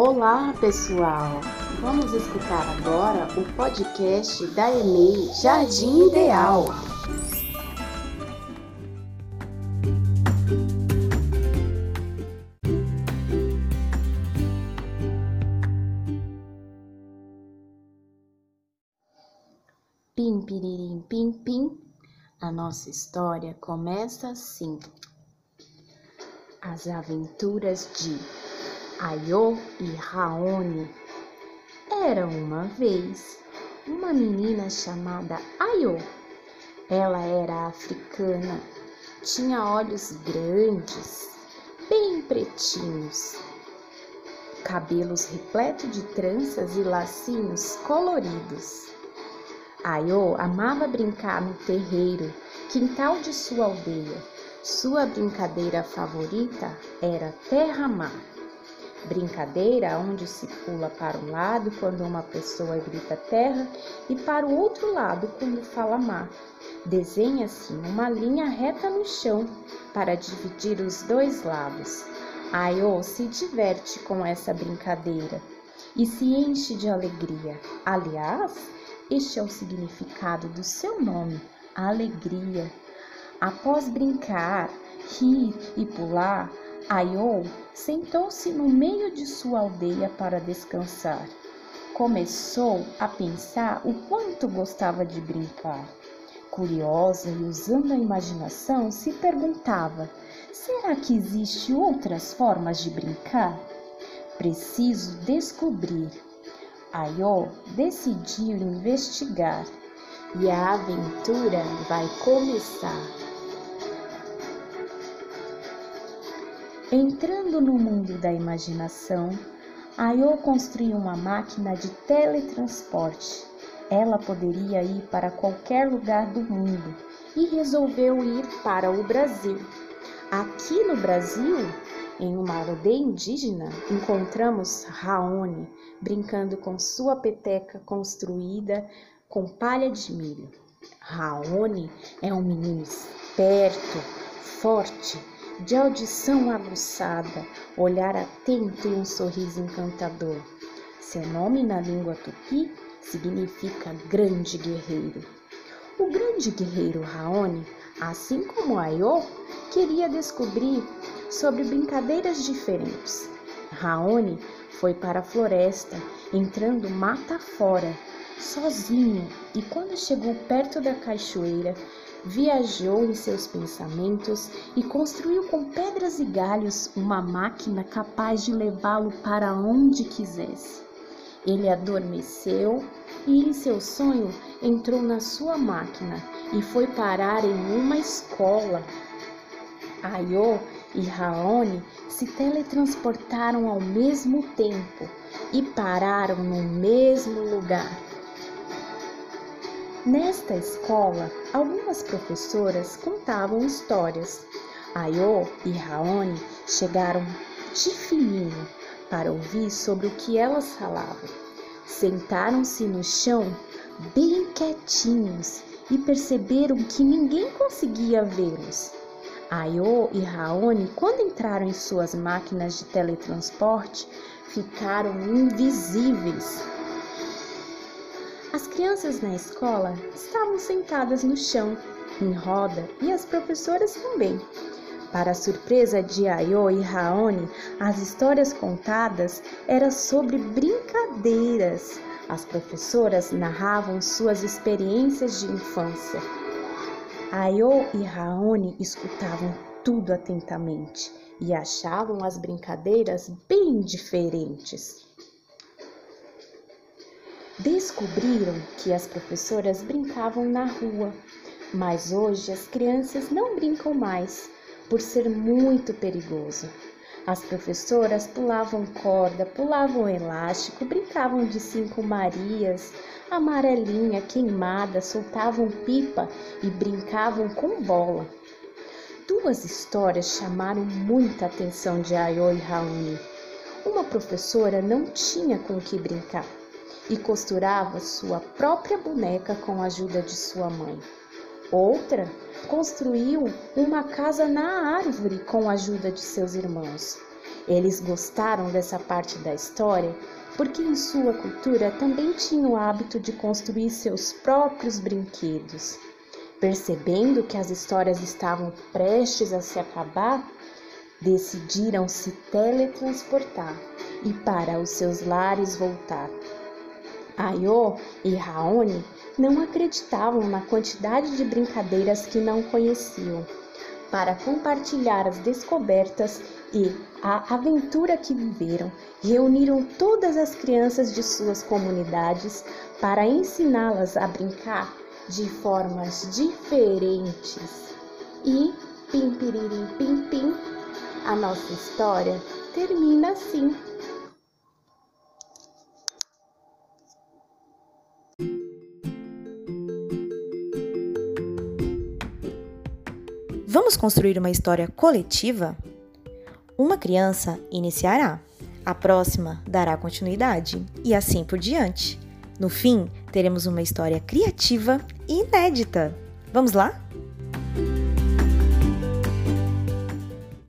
Olá, pessoal! Vamos escutar agora o podcast da EMEI Jardim Ideal. Pim, piririm, pim, pim. A nossa história começa assim. As aventuras de Ayo e Raoni. Era uma vez uma menina chamada Ayo. Ela era africana, tinha olhos grandes, bem pretinhos, cabelos repletos de tranças e lacinhos coloridos. Ayo amava brincar no terreiro, quintal de sua aldeia. Sua brincadeira favorita era terra-mar. Brincadeira onde se pula para um lado quando uma pessoa grita terra e para o outro lado quando fala mar. Desenha-se uma linha reta no chão para dividir os dois lados. Ayo se diverte com essa brincadeira e se enche de alegria. Aliás, este é o significado do seu nome, alegria. Após brincar, rir e pular, Ayo sentou-se no meio de sua aldeia para descansar. Começou a pensar o quanto gostava de brincar. Curiosa e usando a imaginação, se perguntava: será que existem outras formas de brincar? Preciso descobrir. Ayo decidiu investigar e a aventura vai começar. Entrando no mundo da imaginação, Ayo construiu uma máquina de teletransporte. Ela poderia ir para qualquer lugar do mundo e resolveu ir para o Brasil. Aqui no Brasil, em uma aldeia indígena, encontramos Raoni brincando com sua peteca construída com palha de milho. Raoni é um menino esperto, forte, de audição aguçada, olhar atento e um sorriso encantador. Seu nome na língua tupi significa grande guerreiro. O grande guerreiro Raoni, assim como Ayo, queria descobrir sobre brincadeiras diferentes. Raoni foi para a floresta, entrando mata fora, sozinho, e quando chegou perto da cachoeira, viajou em seus pensamentos e construiu com pedras e galhos uma máquina capaz de levá-lo para onde quisesse. Ele adormeceu e, em seu sonho, entrou na sua máquina e foi parar em uma escola. Ayo e Raoni se teletransportaram ao mesmo tempo e pararam no mesmo lugar. Nesta escola, algumas professoras contavam histórias. Ayo e Raoni chegaram de fininho para ouvir sobre o que elas falavam. Sentaram-se no chão bem quietinhos e perceberam que ninguém conseguia vê-los. Ayo e Raoni, quando entraram em suas máquinas de teletransporte, ficaram invisíveis. As crianças na escola estavam sentadas no chão, em roda, e as professoras também. Para a surpresa de Ayo e Raoni, as histórias contadas eram sobre brincadeiras. As professoras narravam suas experiências de infância. Ayo e Raoni escutavam tudo atentamente e achavam as brincadeiras bem diferentes. Descobriram que as professoras brincavam na rua, mas hoje as crianças não brincam mais por ser muito perigoso. As professoras pulavam corda, pulavam elástico, brincavam de cinco Marias, amarelinha, queimada, soltavam pipa e brincavam com bola. Duas histórias chamaram muita atenção de Ayo e Raoni. Uma professora não tinha com o que brincar e costurava sua própria boneca com a ajuda de sua mãe. Outra construiu uma casa na árvore com a ajuda de seus irmãos. Eles gostaram dessa parte da história porque em sua cultura também tinham o hábito de construir seus próprios brinquedos. Percebendo que as histórias estavam prestes a se acabar, decidiram se teletransportar e para os seus lares voltar. Ayo e Raoni não acreditavam na quantidade de brincadeiras que não conheciam. Para compartilhar as descobertas e a aventura que viveram, reuniram todas as crianças de suas comunidades para ensiná-las a brincar de formas diferentes. E, pim, piririm, pim, pim, a nossa história termina assim. Vamos construir uma história coletiva? Uma criança iniciará, a próxima dará continuidade e assim por diante. No fim, teremos uma história criativa e inédita. Vamos lá?